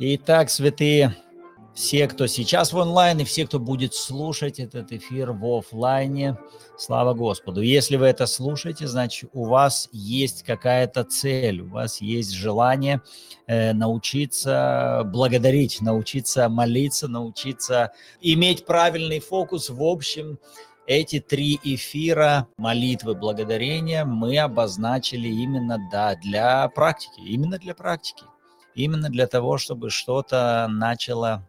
Итак, святые, все, кто сейчас в онлайн, и все, кто будет слушать этот эфир в офлайне, слава Господу. Если вы это слушаете, значит, у вас есть какая-то цель, у вас есть желание э, научиться благодарить, научиться молиться, научиться иметь правильный фокус. В общем, эти три эфира молитвы благодарения мы обозначили именно да, для практики, именно для практики именно для того, чтобы что-то начало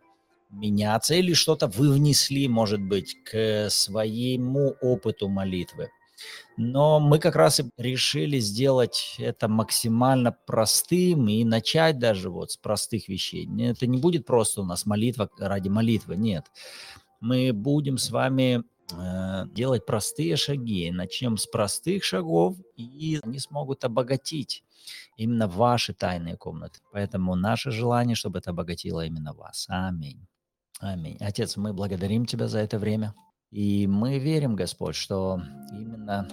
меняться или что-то вы внесли, может быть, к своему опыту молитвы. Но мы как раз и решили сделать это максимально простым и начать даже вот с простых вещей. Это не будет просто у нас молитва ради молитвы, нет. Мы будем с вами делать простые шаги. Начнем с простых шагов, и они смогут обогатить именно ваши тайные комнаты. Поэтому наше желание, чтобы это обогатило именно вас. Аминь. Аминь. Отец, мы благодарим Тебя за это время. И мы верим, Господь, что именно,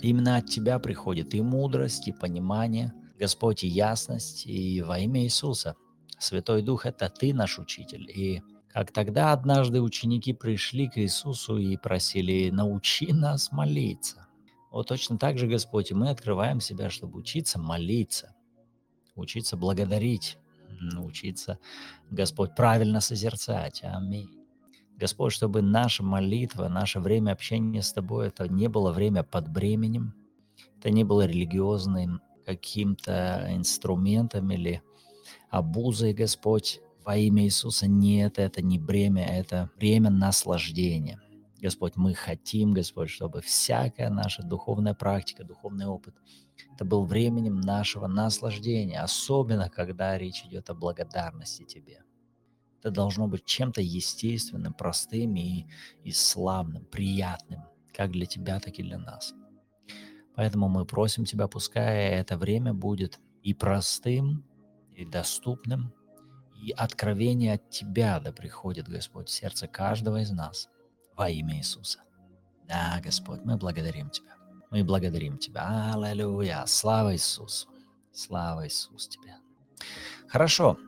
именно от Тебя приходит и мудрость, и понимание, Господь, и ясность, и во имя Иисуса. Святой Дух – это Ты наш Учитель. И как тогда однажды ученики пришли к Иисусу и просили, научи нас молиться. Вот точно так же, Господь, и мы открываем себя, чтобы учиться молиться, учиться благодарить, учиться, Господь, правильно созерцать. Аминь. Господь, чтобы наша молитва, наше время общения с Тобой, это не было время под бременем, это не было религиозным каким-то инструментом или обузой, Господь, во имя Иисуса. Нет, это не бремя, это время наслаждения. Господь, мы хотим, Господь, чтобы всякая наша духовная практика, духовный опыт, это был временем нашего наслаждения, особенно когда речь идет о благодарности Тебе. Это должно быть чем-то естественным, простым и, и славным, приятным, как для Тебя, так и для нас. Поэтому мы просим Тебя, пускай это время будет и простым, и доступным, и откровение от Тебя да приходит, Господь, в сердце каждого из нас – во имя Иисуса. Да, Господь, мы благодарим Тебя. Мы благодарим Тебя. Аллилуйя. Слава Иисусу. Слава Иисусу Тебе. Хорошо.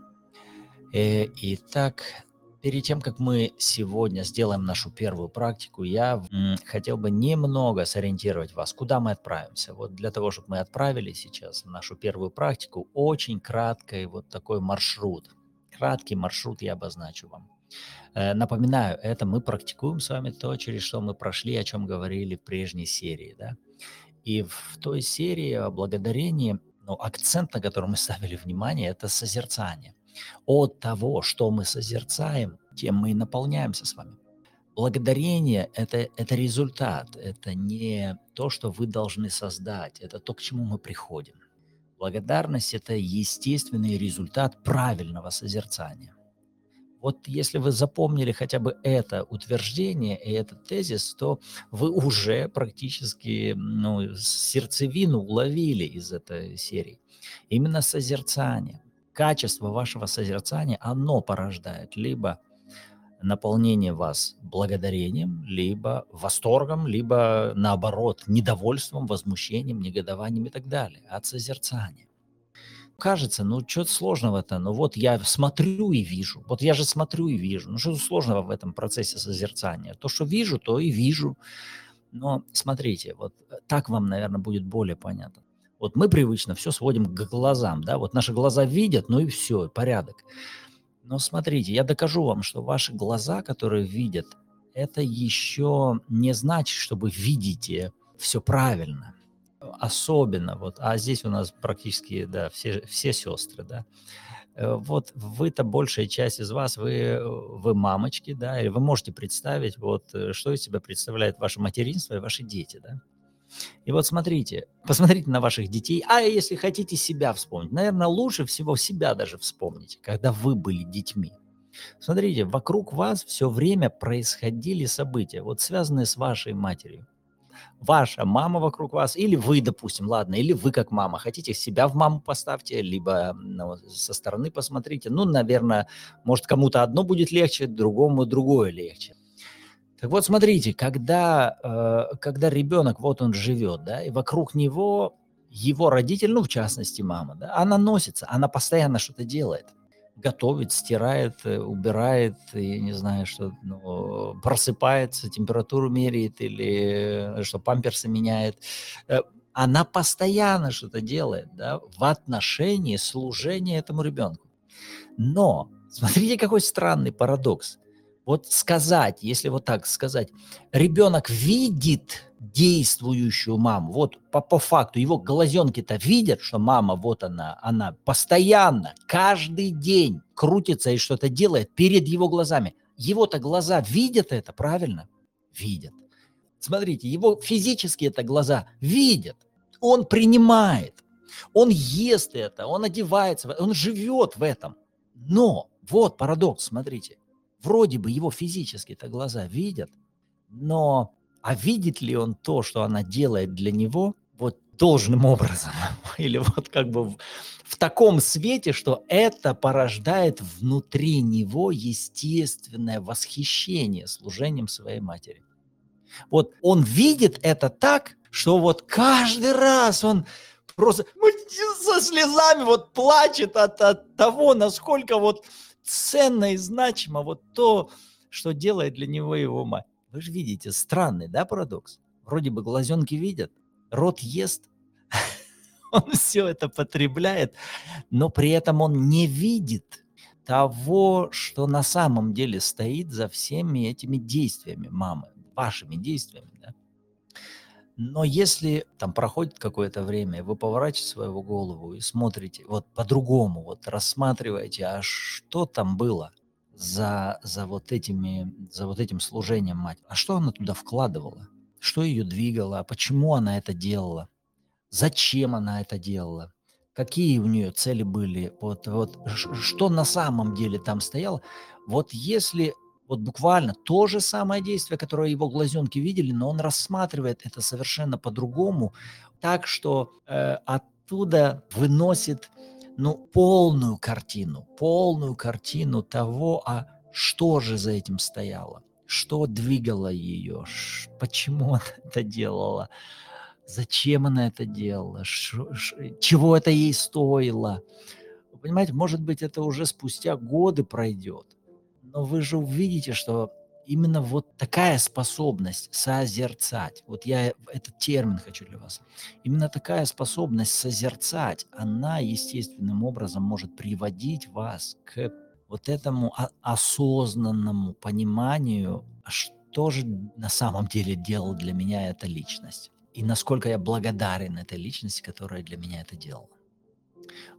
Э, итак, перед тем, как мы сегодня сделаем нашу первую практику, я хотел бы немного сориентировать вас, куда мы отправимся. Вот для того, чтобы мы отправили сейчас нашу первую практику, очень краткий вот такой маршрут. Краткий маршрут я обозначу вам. Э, напоминаю, это мы практикуем с вами то, через что мы прошли, о чем говорили в прежней серии. Да? И в той серии о благодарении, ну, акцент, на который мы ставили внимание, это созерцание. От того, что мы созерцаем, тем мы и наполняемся с вами. Благодарение это, – это результат, это не то, что вы должны создать, это то, к чему мы приходим. Благодарность – это естественный результат правильного созерцания. Вот если вы запомнили хотя бы это утверждение и этот тезис, то вы уже практически ну, сердцевину уловили из этой серии. Именно созерцание, качество вашего созерцания, оно порождает либо наполнение вас благодарением, либо восторгом, либо наоборот недовольством, возмущением, негодованием и так далее от созерцания кажется, ну что-то сложного-то, ну вот я смотрю и вижу, вот я же смотрю и вижу, ну что сложного в этом процессе созерцания? То, что вижу, то и вижу. Но смотрите, вот э, так вам, наверное, будет более понятно. Вот мы привычно все сводим к глазам, да, вот наши глаза видят, ну и все, порядок. Но смотрите, я докажу вам, что ваши глаза, которые видят, это еще не значит, что вы видите все правильно особенно, вот, а здесь у нас практически, да, все, все сестры, да, э, вот вы-то большая часть из вас, вы, вы мамочки, да, или вы можете представить, вот, э, что из себя представляет ваше материнство и ваши дети, да. И вот смотрите, посмотрите на ваших детей, а если хотите себя вспомнить, наверное, лучше всего себя даже вспомните, когда вы были детьми. Смотрите, вокруг вас все время происходили события, вот связанные с вашей матерью ваша мама вокруг вас, или вы, допустим, ладно, или вы как мама, хотите себя в маму поставьте, либо ну, со стороны посмотрите. Ну, наверное, может, кому-то одно будет легче, другому другое легче. Так вот, смотрите, когда, э, когда ребенок, вот он живет, да, и вокруг него его родитель, ну, в частности, мама, да, она носится, она постоянно что-то делает. готовит, стирает, э, убирает, я не знаю, что ну, просыпается, температуру меряет или что памперсы меняет. Она постоянно что-то делает да, в отношении служения этому ребенку. Но смотрите, какой странный парадокс. Вот сказать, если вот так сказать, ребенок видит действующую маму, вот по, по факту, его глазенки-то видят, что мама, вот она, она постоянно, каждый день крутится и что-то делает перед его глазами. Его-то глаза видят это, правильно? Видят. Смотрите, его физически это глаза видят. Он принимает, он ест это, он одевается, он живет в этом. Но, вот парадокс, смотрите, Вроде бы его физически-то глаза видят, но а видит ли он то, что она делает для него, вот должным образом? Или вот как бы в, в таком свете, что это порождает внутри него естественное восхищение служением своей матери. Вот он видит это так, что вот каждый раз он просто со слезами вот плачет от, от того, насколько вот ценно и значимо вот то, что делает для него его мать. Вы же видите, странный, да, парадокс? Вроде бы глазенки видят, рот ест, он все это потребляет, но при этом он не видит того, что на самом деле стоит за всеми этими действиями мамы, вашими действиями. Но если там проходит какое-то время, вы поворачиваете свою голову и смотрите вот по-другому, вот рассматриваете, а что там было за, за, вот этими, за вот этим служением мать, а что она туда вкладывала, что ее двигало, а почему она это делала, зачем она это делала, какие у нее цели были, вот, вот что на самом деле там стояло. Вот если вот буквально то же самое действие, которое его глазенки видели, но он рассматривает это совершенно по-другому, так что э, оттуда выносит ну, полную картину, полную картину того, а что же за этим стояло, что двигало ее, почему она это делала, зачем она это делала, чего это ей стоило. Вы понимаете, может быть, это уже спустя годы пройдет но вы же увидите, что именно вот такая способность созерцать, вот я этот термин хочу для вас, именно такая способность созерцать, она естественным образом может приводить вас к вот этому осознанному пониманию, что же на самом деле делал для меня эта личность, и насколько я благодарен этой личности, которая для меня это делала.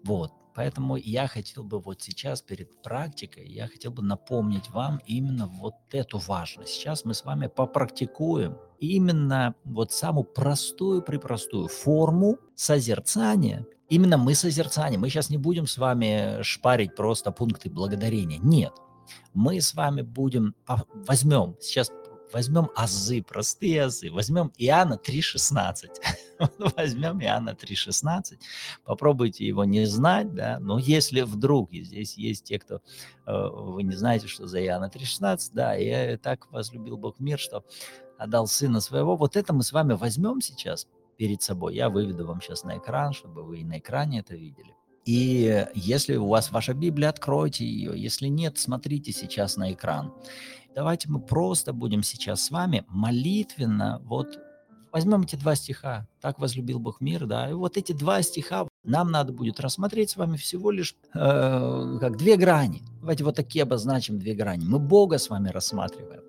Вот. Поэтому я хотел бы вот сейчас перед практикой, я хотел бы напомнить вам именно вот эту важность. Сейчас мы с вами попрактикуем именно вот самую простую, припростую форму созерцания. Именно мы созерцание. Мы сейчас не будем с вами шпарить просто пункты благодарения. Нет. Мы с вами будем, возьмем, сейчас возьмем азы, простые азы, возьмем Иоанна 3.16, возьмем Иоанна 3.16, попробуйте его не знать, да, но если вдруг, и здесь есть те, кто, э, вы не знаете, что за Иоанна 3.16, да, я так возлюбил Бог мир, что отдал Сына Своего, вот это мы с вами возьмем сейчас перед собой, я выведу вам сейчас на экран, чтобы вы и на экране это видели. И если у вас ваша Библия, откройте ее. Если нет, смотрите сейчас на экран. Давайте мы просто будем сейчас с вами молитвенно вот возьмем эти два стиха. Так возлюбил Бог мир, да. И вот эти два стиха нам надо будет рассмотреть с вами всего лишь э, как две грани. Давайте вот такие обозначим две грани. Мы Бога с вами рассматриваем.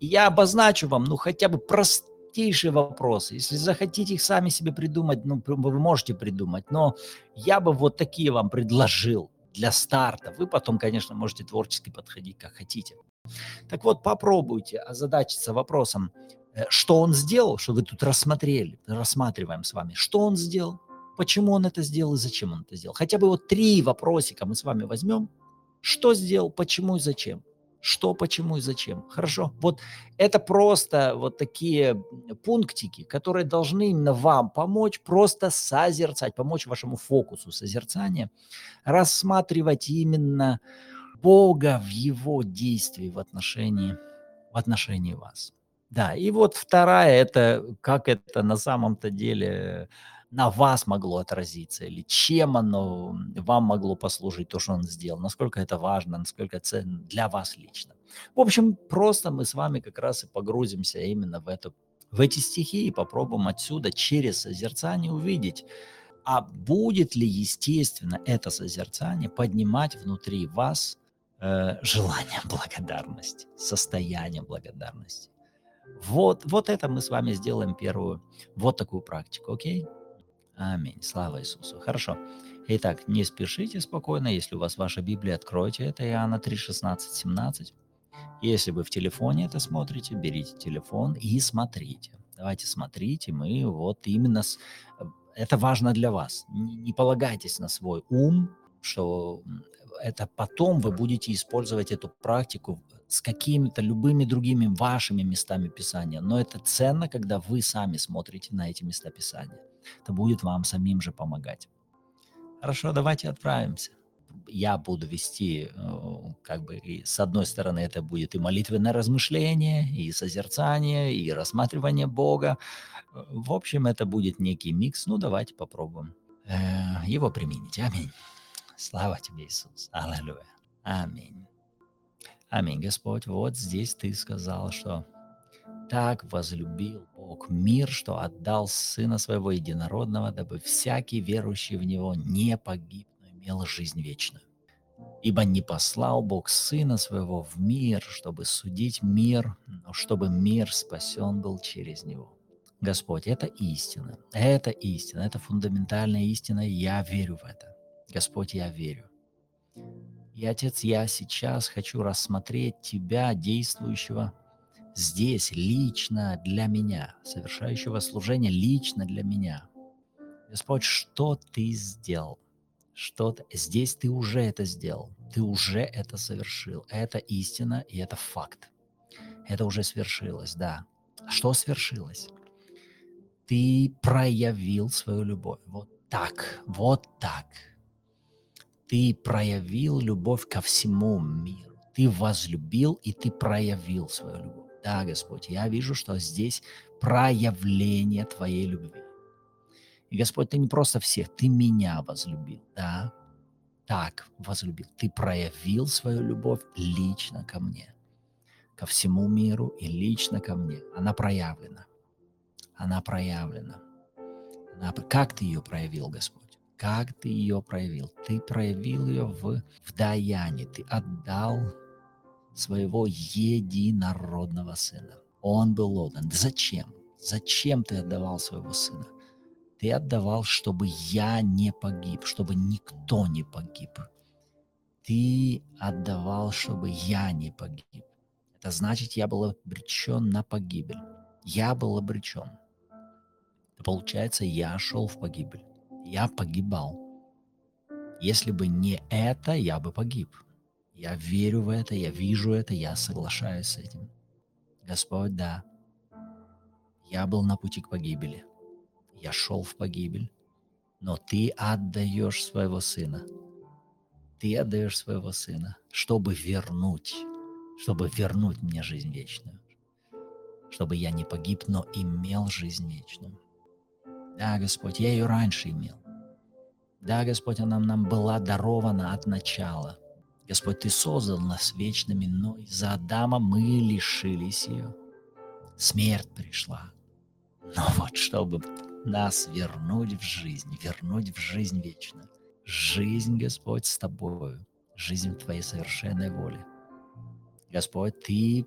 И я обозначу вам, ну, хотя бы простейшие вопросы. Если захотите их сами себе придумать, ну, вы можете придумать, но я бы вот такие вам предложил для старта. Вы потом, конечно, можете творчески подходить, как хотите. Так вот, попробуйте озадачиться вопросом, что он сделал, что вы тут рассмотрели, рассматриваем с вами, что он сделал, почему он это сделал и зачем он это сделал. Хотя бы вот три вопросика мы с вами возьмем. Что сделал, почему и зачем что, почему и зачем. Хорошо. Вот это просто вот такие пунктики, которые должны именно вам помочь просто созерцать, помочь вашему фокусу созерцания, рассматривать именно Бога в его действии в отношении, в отношении вас. Да, и вот вторая, это как это на самом-то деле на вас могло отразиться, или чем оно вам могло послужить, то, что он сделал, насколько это важно, насколько ценно для вас лично. В общем, просто мы с вами как раз и погрузимся именно в, эту, в эти стихи и попробуем отсюда через созерцание увидеть, а будет ли, естественно, это созерцание поднимать внутри вас э, желание благодарности, состояние благодарности. Вот, вот это мы с вами сделаем первую, вот такую практику, окей? Аминь. Слава Иисусу. Хорошо. Итак, не спешите спокойно. Если у вас ваша Библия, откройте это Иоанна 3, 16, 17. Если вы в телефоне это смотрите, берите телефон и смотрите. Давайте смотрите, мы вот именно... С... Это важно для вас. Не, полагайтесь на свой ум, что это потом вы будете использовать эту практику с какими-то любыми другими вашими местами Писания. Но это ценно, когда вы сами смотрите на эти места Писания. Это будет вам самим же помогать. Хорошо, давайте отправимся. Я буду вести, э, как бы, и с одной стороны, это будет и молитвенное размышление, и созерцание, и рассматривание Бога. В общем, это будет некий микс. Ну, давайте попробуем э, его применить. Аминь. Слава тебе, Иисус. Аллилуйя. Аминь. Аминь, Господь. Вот здесь ты сказал, что так возлюбил Бог мир, что отдал Сына Своего Единородного, дабы всякий верующий в Него не погиб, но имел жизнь вечную. Ибо не послал Бог Сына Своего в мир, чтобы судить мир, но чтобы мир спасен был через Него. Господь, это истина, это истина, это фундаментальная истина, и я верю в это. Господь, я верю. И, Отец, я сейчас хочу рассмотреть Тебя, действующего здесь лично для меня, совершающего служение лично для меня. Господь, что ты сделал? Что ты... здесь ты уже это сделал, ты уже это совершил. Это истина и это факт. Это уже свершилось, да. Что свершилось? Ты проявил свою любовь. Вот так, вот так. Ты проявил любовь ко всему миру. Ты возлюбил и ты проявил свою любовь. Да, Господь, я вижу, что здесь проявление Твоей любви. И, Господь, Ты не просто всех, Ты меня возлюбил, да? Так возлюбил. Ты проявил свою любовь лично ко мне, ко всему миру и лично ко мне. Она проявлена. Она проявлена. Она... Как Ты ее проявил, Господь? Как Ты ее проявил? Ты проявил ее в, в даянии. Ты отдал своего единородного сына. Он был отдан. Зачем? Зачем ты отдавал своего сына? Ты отдавал, чтобы я не погиб, чтобы никто не погиб. Ты отдавал, чтобы я не погиб. Это значит, я был обречен на погибель. Я был обречен. Получается, я шел в погибель. Я погибал. Если бы не это, я бы погиб. Я верю в это, я вижу это, я соглашаюсь с этим. Господь, да, я был на пути к погибели. Я шел в погибель, но ты отдаешь своего сына. Ты отдаешь своего сына, чтобы вернуть, чтобы вернуть мне жизнь вечную. Чтобы я не погиб, но имел жизнь вечную. Да, Господь, я ее раньше имел. Да, Господь, она нам была дарована от начала – Господь, Ты создал нас вечными, но из-за Адама мы лишились ее. Смерть пришла. Но вот чтобы нас вернуть в жизнь, вернуть в жизнь вечную. Жизнь, Господь, с Тобою, жизнь в Твоей совершенной воле. Господь, Ты,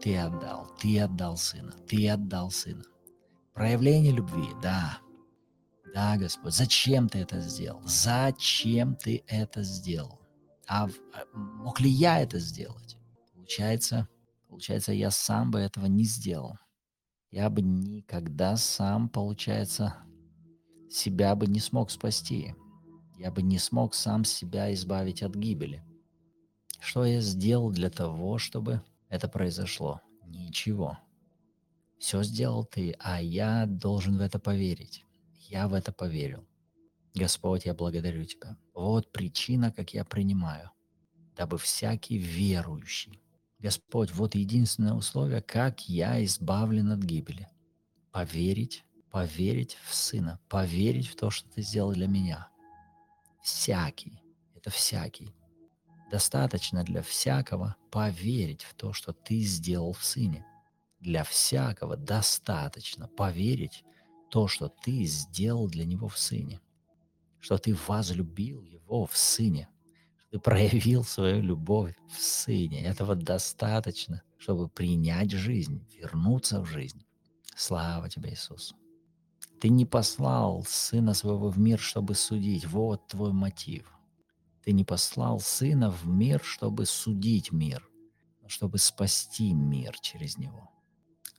Ты отдал, Ты отдал Сына, Ты отдал Сына. Проявление любви, да, да, Господь, зачем Ты это сделал? Зачем Ты это сделал? А, а мог ли я это сделать? Получается, получается, я сам бы этого не сделал. Я бы никогда сам, получается, себя бы не смог спасти. Я бы не смог сам себя избавить от гибели. Что я сделал для того, чтобы это произошло? Ничего. Все сделал ты, а я должен в это поверить. Я в это поверил. Господь, я благодарю Тебя. Вот причина, как я принимаю, дабы всякий верующий. Господь, вот единственное условие, как я избавлен от гибели. Поверить поверить в Сына, поверить в то, что Ты сделал для меня. Всякий, это всякий. Достаточно для всякого поверить в то, что Ты сделал в Сыне. Для всякого достаточно поверить то, что Ты сделал для Него в Сыне. Что Ты возлюбил Его в Сыне. Что Ты проявил свою любовь в Сыне. Этого достаточно, чтобы принять жизнь, вернуться в жизнь. Слава Тебе, Иисус. Ты не послал Сына Своего в мир, чтобы судить. Вот твой мотив. Ты не послал Сына в мир, чтобы судить мир, но чтобы спасти мир через Него.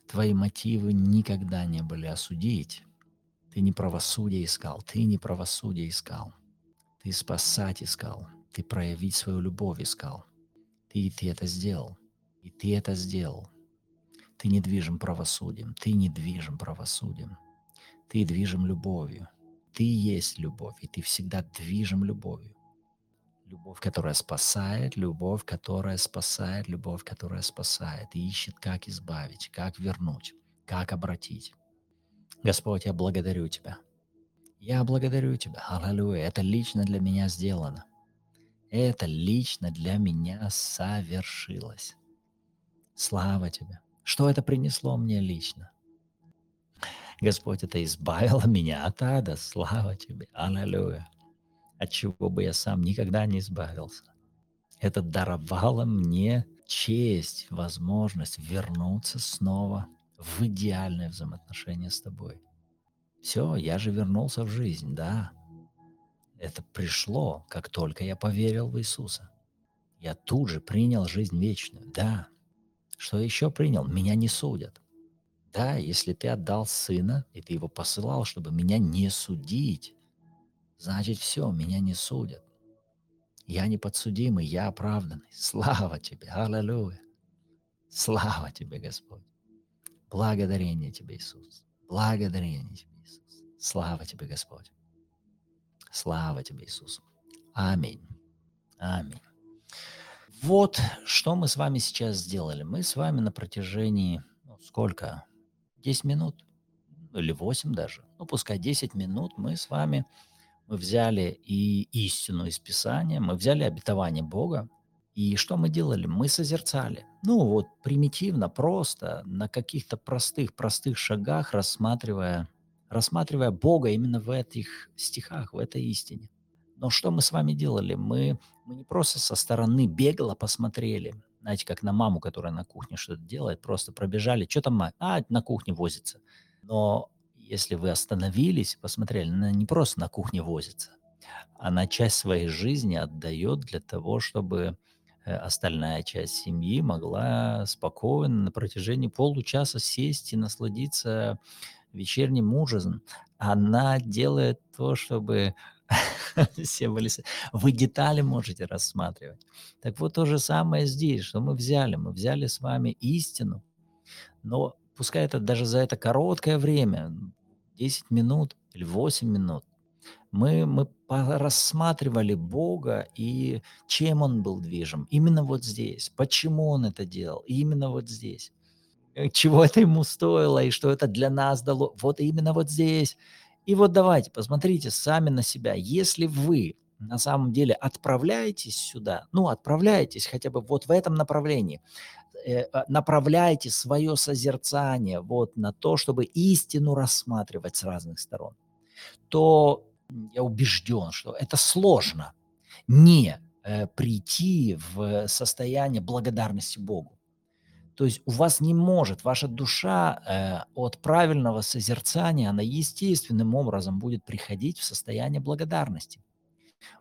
Твои мотивы никогда не были осудить. Ты не правосудие искал, ты не правосудие искал. Ты спасать искал, ты проявить свою любовь искал. Ты, ты это сделал, и ты это сделал. Ты не движим правосудием, ты не движим правосудием. Ты движим любовью. Ты есть любовь, и ты всегда движим любовью. Любовь, которая спасает, любовь, которая спасает, любовь, которая спасает и ищет, как избавить, как вернуть, как обратить. Господь, я благодарю Тебя. Я благодарю Тебя. Аллилуйя. Это лично для меня сделано. Это лично для меня совершилось. Слава Тебе. Что это принесло мне лично? Господь, это избавило меня от ада. Слава Тебе. Аллилуйя. От чего бы я сам никогда не избавился. Это даровало мне честь, возможность вернуться снова в идеальное взаимоотношение с Тобой. Все, я же вернулся в жизнь, да. Это пришло, как только я поверил в Иисуса. Я тут же принял жизнь вечную, да. Что еще принял? Меня не судят. Да, если ты отдал сына, и ты его посылал, чтобы меня не судить, значит все, меня не судят. Я не подсудимый, я оправданный. Слава тебе, аллилуйя. Слава тебе, Господь. Благодарение тебе, Иисус. Благодарение тебе, Иисус. Слава тебе, Господь. Слава тебе, Иисус. Аминь. Аминь. Вот что мы с вами сейчас сделали. Мы с вами на протяжении, ну, сколько, 10 минут или 8 даже, ну пускай 10 минут мы с вами мы взяли и истину из Писания, мы взяли обетование Бога, и что мы делали? Мы созерцали. Ну вот примитивно, просто, на каких-то простых, простых шагах рассматривая, рассматривая Бога именно в этих стихах, в этой истине. Но что мы с вами делали? Мы, мы не просто со стороны бегло посмотрели, знаете, как на маму, которая на кухне что-то делает, просто пробежали, что там мать? А, на кухне возится. Но если вы остановились, посмотрели, она не просто на кухне возится, она часть своей жизни отдает для того, чтобы э, остальная часть семьи могла спокойно на протяжении получаса сесть и насладиться вечерним ужином. Она делает то, чтобы все были... Вы детали можете рассматривать. Так вот то же самое здесь, что мы взяли. Мы взяли с вами истину, но пускай это даже за это короткое время, 10 минут или 8 минут, мы, мы рассматривали Бога и чем Он был движим. Именно вот здесь. Почему Он это делал? Именно вот здесь. Э, чего это ему стоило и что это для нас дало? Вот именно вот здесь. И вот давайте, посмотрите сами на себя. Если вы на самом деле отправляетесь сюда, ну, отправляетесь хотя бы вот в этом направлении, э, а, направляете свое созерцание вот на то, чтобы истину рассматривать с разных сторон, то я убежден, что это сложно не э, прийти в состояние благодарности Богу. То есть у вас не может, ваша душа э, от правильного созерцания, она естественным образом будет приходить в состояние благодарности.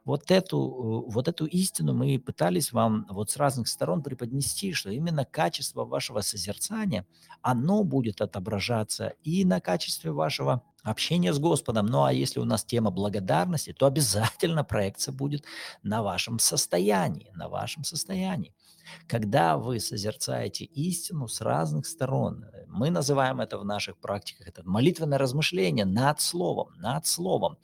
Вот эту, э, вот эту истину мы пытались вам вот с разных сторон преподнести, что именно качество вашего созерцания, оно будет отображаться и на качестве вашего общение с Господом. Ну а если у нас тема благодарности, то обязательно проекция будет на вашем состоянии, на вашем состоянии. Когда вы созерцаете истину с разных сторон, мы называем это в наших практиках, это молитвенное размышление над словом, над словом.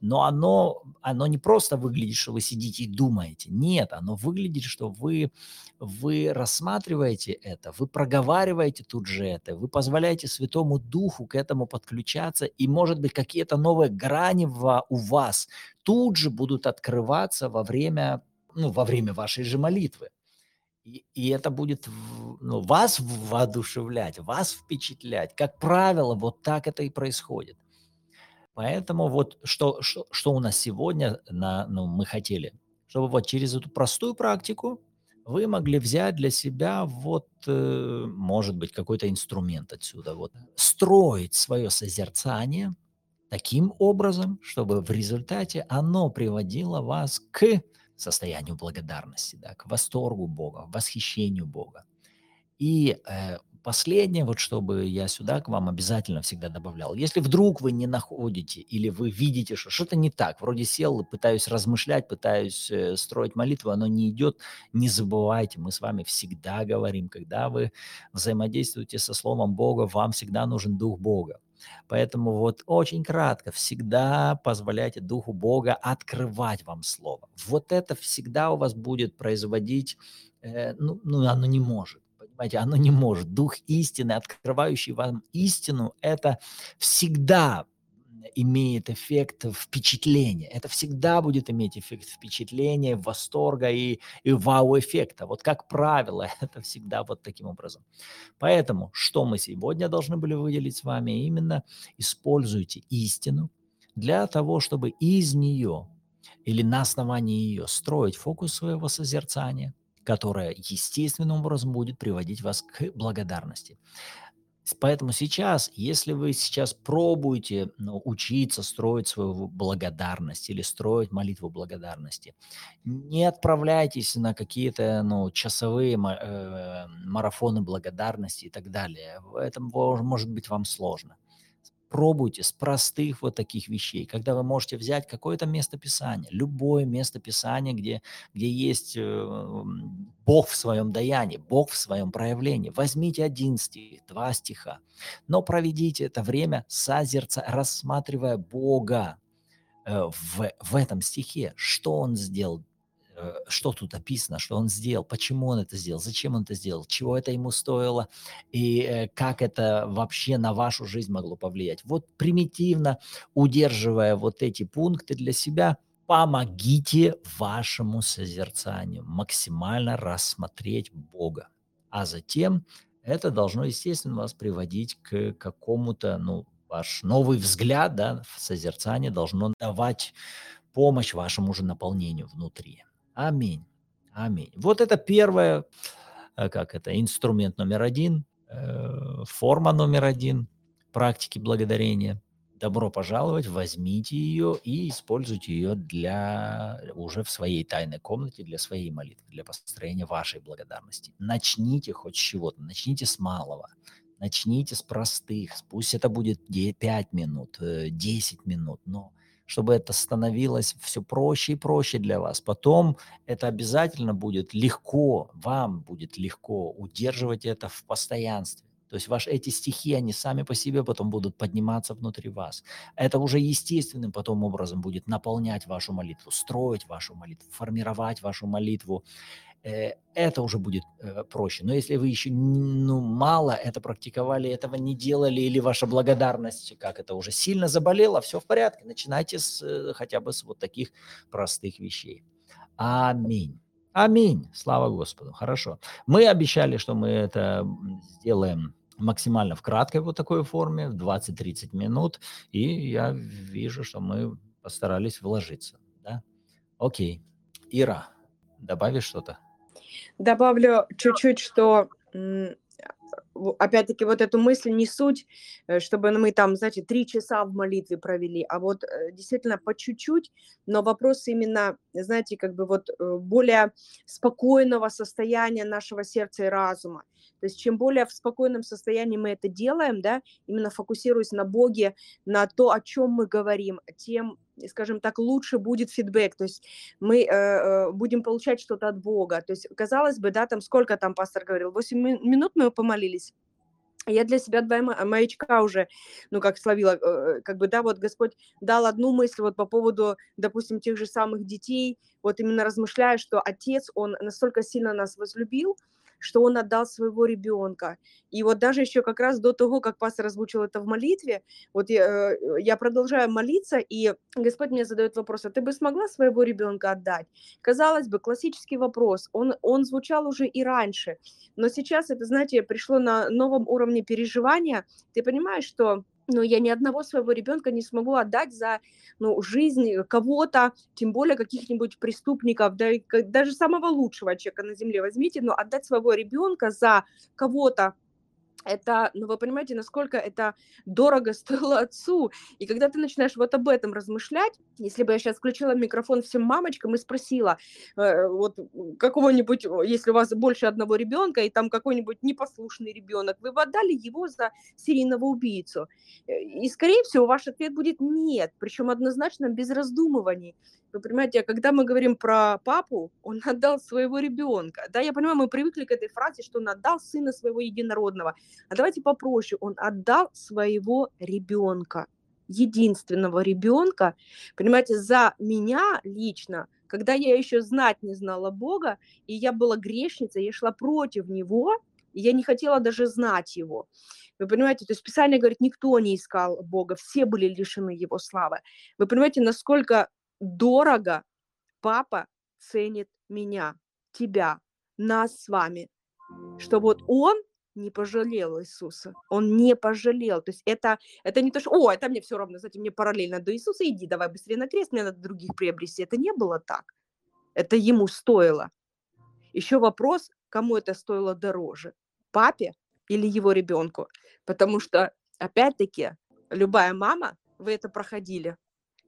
Но оно, оно не просто выглядит, что вы сидите и думаете. Нет, оно выглядит, что вы, вы рассматриваете это, вы проговариваете тут же это, вы позволяете Святому Духу к этому подключаться, и, может быть, какие-то новые грани у вас тут же будут открываться во время, ну, во время вашей же молитвы. И, и это будет ну, вас воодушевлять, вас впечатлять. Как правило, вот так это и происходит. Поэтому вот что, что, что у нас сегодня на, ну, мы хотели, чтобы вот через эту простую практику вы могли взять для себя вот, э, может быть, какой-то инструмент отсюда, вот, строить свое созерцание таким образом, чтобы в результате оно приводило вас к состоянию благодарности, да, к восторгу Бога, восхищению Бога. И э, последнее, вот чтобы я сюда к вам обязательно всегда добавлял. Если вдруг вы не находите или вы видите, что что-то не так, вроде сел, пытаюсь размышлять, пытаюсь э, строить молитву, оно не идет, не забывайте, мы с вами всегда говорим, когда вы взаимодействуете со Словом Бога, вам всегда нужен Дух Бога. Поэтому вот очень кратко, всегда позволяйте Духу Бога открывать вам Слово. Вот это всегда у вас будет производить, э, ну, ну, оно не может. Понимаете, оно не может. Дух истины, открывающий вам истину, это всегда имеет эффект впечатления. Это всегда будет иметь эффект впечатления, восторга и, и вау-эффекта. Вот как правило, это всегда вот таким образом. Поэтому, что мы сегодня должны были выделить с вами? Именно используйте истину для того, чтобы из нее или на основании ее строить фокус своего созерцания, которое естественным образом будет приводить вас к благодарности. Поэтому сейчас, если вы сейчас пробуете ну, учиться строить свою благодарность или строить молитву благодарности, не отправляйтесь на какие-то ну, часовые э, марафоны благодарности и так далее. Это может быть вам сложно пробуйте с простых вот таких вещей, когда вы можете взять какое-то место Писания, любое место Писания, где, где есть э, Бог в своем даянии, Бог в своем проявлении. Возьмите один стих, два стиха, но проведите это время созерца, рассматривая Бога э, в, в этом стихе, что Он сделал что тут описано, что он сделал, почему он это сделал, зачем он это сделал, чего это ему стоило и э, как это вообще на вашу жизнь могло повлиять. Вот примитивно, удерживая вот эти пункты для себя, помогите вашему созерцанию максимально рассмотреть Бога. А затем это должно, естественно, вас приводить к какому-то, ну, ваш новый взгляд да, созерцание должно давать помощь вашему же наполнению внутри. Аминь. Аминь. Вот это первое, э, как это, инструмент номер один, э, форма номер один практики благодарения. Добро пожаловать, возьмите ее и используйте ее для уже в своей тайной комнате, для своей молитвы, для построения вашей благодарности. Начните хоть с чего-то, начните с малого, начните с простых, пусть это будет 5 минут, 10 э, минут, но чтобы это становилось все проще и проще для вас. Потом это обязательно будет легко, вам будет легко удерживать это в постоянстве. То есть ваши эти стихи, они сами по себе потом будут подниматься внутри вас. Это уже естественным потом образом будет наполнять вашу молитву, строить вашу молитву, формировать вашу молитву. Э, это уже будет э, проще. Но если вы еще ну, мало это практиковали, этого не делали, или ваша благодарность, как это уже сильно заболела, все в порядке. Начинайте с, э, хотя бы с вот таких простых вещей. Аминь. Аминь. Слава Господу. Хорошо. Мы обещали, что мы это сделаем максимально в краткой вот такой форме, в 20-30 минут, и я вижу, что мы постарались вложиться. Да? Окей. Ира, добавишь что-то? Добавлю чуть-чуть, что опять-таки, вот эту мысль не суть, э, чтобы мы там, знаете, три часа в молитве провели, а вот э, действительно по чуть-чуть, но вопрос именно, знаете, как бы вот э, более спокойного состояния нашего сердца и разума. То есть чем более в спокойном состоянии мы это делаем, да, именно фокусируясь на Боге, на то, о чем мы говорим, тем, скажем так, лучше будет фидбэк, то есть мы э, э будем получать что-то от Бога. То есть, казалось бы, да, там сколько там пастор говорил, 8 минут мы помолились, я для себя два маячка уже, ну, как словила, э, как бы, да, вот Господь дал одну мысль вот по поводу, допустим, тех же самых детей, вот именно размышляя, что Отец, Он настолько сильно нас возлюбил, что он отдал своего ребенка. И вот даже еще как раз до того, как пастор озвучил это в молитве, вот я, э, я продолжаю молиться, и Господь мне задает вопрос, а ты бы смогла своего ребенка отдать? Казалось бы, классический вопрос, он, он звучал уже и раньше, но сейчас это, знаете, пришло на новом уровне переживания. Ты понимаешь, что но я ни одного своего ребенка не смогу отдать за ну, жизнь кого-то, тем более каких-нибудь преступников, да, даже самого лучшего человека на земле возьмите, но отдать своего ребенка за кого-то, это, ну вы понимаете, насколько это дорого стоило отцу. И когда ты начинаешь вот об этом размышлять, если бы я сейчас включила микрофон всем мамочкам и спросила, э, вот какого-нибудь, если у вас больше одного ребенка, и там какой-нибудь непослушный ребенок, вы бы отдали его за серийного убийцу. Э, и, скорее всего, ваш ответ будет нет, причем однозначно без раздумываний. Вы понимаете, а когда мы говорим про папу, он отдал своего ребенка. Да, я понимаю, мы привыкли к этой фразе, что он отдал сына своего единородного. А давайте попроще. Он отдал своего ребенка, единственного ребенка. Понимаете, за меня лично, когда я еще знать не знала Бога, и я была грешницей, я шла против Него, и я не хотела даже знать Его. Вы понимаете, то есть Писание говорит, никто не искал Бога, все были лишены Его славы. Вы понимаете, насколько дорого папа ценит меня, тебя, нас с вами, что вот он не пожалел Иисуса. Он не пожалел. То есть это, это не то, что, о, это мне все равно, знаете, мне параллельно до Иисуса, иди, давай быстрее на крест, мне надо других приобрести. Это не было так. Это ему стоило. Еще вопрос, кому это стоило дороже, папе или его ребенку. Потому что, опять-таки, любая мама, вы это проходили,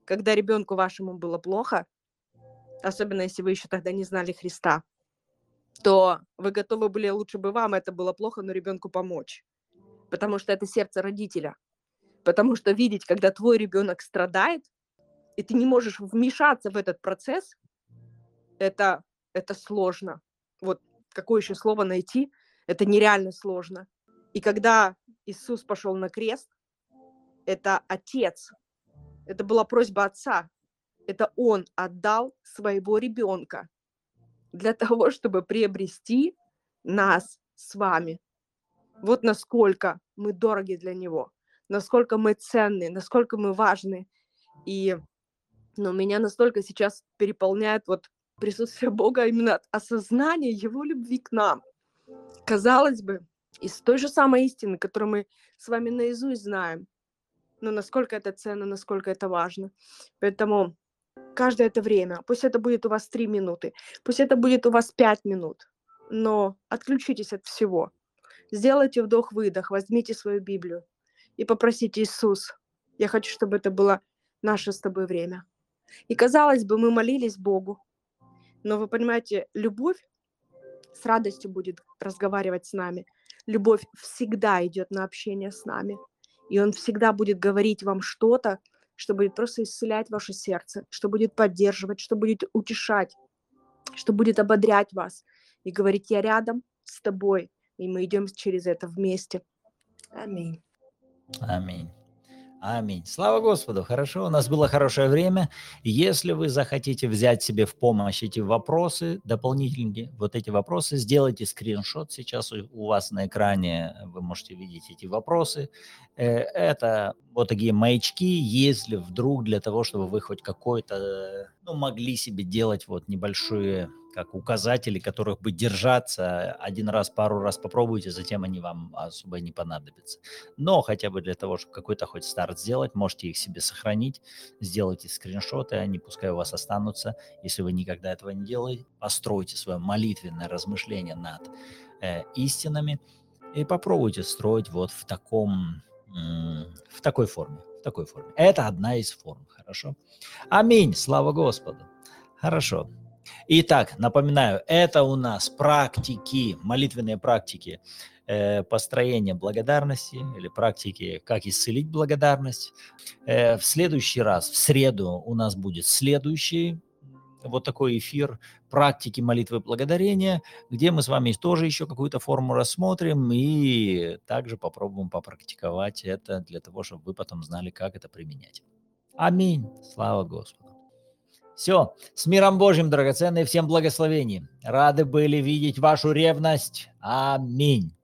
когда ребенку вашему было плохо, особенно если вы еще тогда не знали Христа, то вы готовы были, лучше бы вам это было плохо, но ребенку помочь. Потому что это сердце родителя. Потому что видеть, когда твой ребенок страдает, и ты не можешь вмешаться в этот процесс, это, это сложно. Вот какое еще слово найти, это нереально сложно. И когда Иисус пошел на крест, это отец это была просьба отца. Это он отдал своего ребенка для того, чтобы приобрести нас с вами. Вот насколько мы дороги для него, насколько мы ценны, насколько мы важны. И ну, меня настолько сейчас переполняет вот присутствие Бога именно от осознания Его любви к нам. Казалось бы, из той же самой истины, которую мы с вами наизусть знаем, но насколько это ценно, насколько это важно. Поэтому каждое это время, пусть это будет у вас три минуты, пусть это будет у вас пять минут, но отключитесь от всего. Сделайте вдох-выдох, возьмите свою Библию и попросите Иисус, я хочу, чтобы это было наше с тобой время. И казалось бы, мы молились Богу, но вы понимаете, любовь с радостью будет разговаривать с нами. Любовь всегда идет на общение с нами и он всегда будет говорить вам что-то, что будет просто исцелять ваше сердце, что будет поддерживать, что будет утешать, что будет ободрять вас и говорить, я рядом с тобой, и мы идем через это вместе. Аминь. Аминь. Аминь. Слава Господу. Хорошо, у нас было хорошее время. Если вы захотите взять себе в помощь эти вопросы, дополнительные вот эти вопросы, сделайте скриншот. Сейчас у вас на экране вы можете видеть эти вопросы. Э, это вот такие маячки, если вдруг для того, чтобы вы хоть какой-то, ну, могли себе делать вот небольшие как указатели, которых бы держаться один раз, пару раз попробуйте, затем они вам особо не понадобятся. Но хотя бы для того, чтобы какой-то хоть старт сделать, можете их себе сохранить, сделайте скриншоты, они пускай у вас останутся. Если вы никогда этого не делаете, постройте свое молитвенное размышление над э, истинами, И попробуйте строить вот в таком, в такой форме. В такой форме. Это одна из форм, хорошо? Аминь, слава Господу. Хорошо. Итак, напоминаю, это у нас практики, молитвенные практики э, построения благодарности или практики, как исцелить благодарность. Э, в следующий раз, в среду, у нас будет следующий вот такой эфир практики молитвы благодарения, где мы с вами тоже еще какую-то форму рассмотрим и также попробуем попрактиковать это для того, чтобы вы потом знали, как это применять. Аминь. Слава Господу. Все, с миром Божьим, драгоценные, всем благословений. Рады были видеть вашу ревность. Аминь.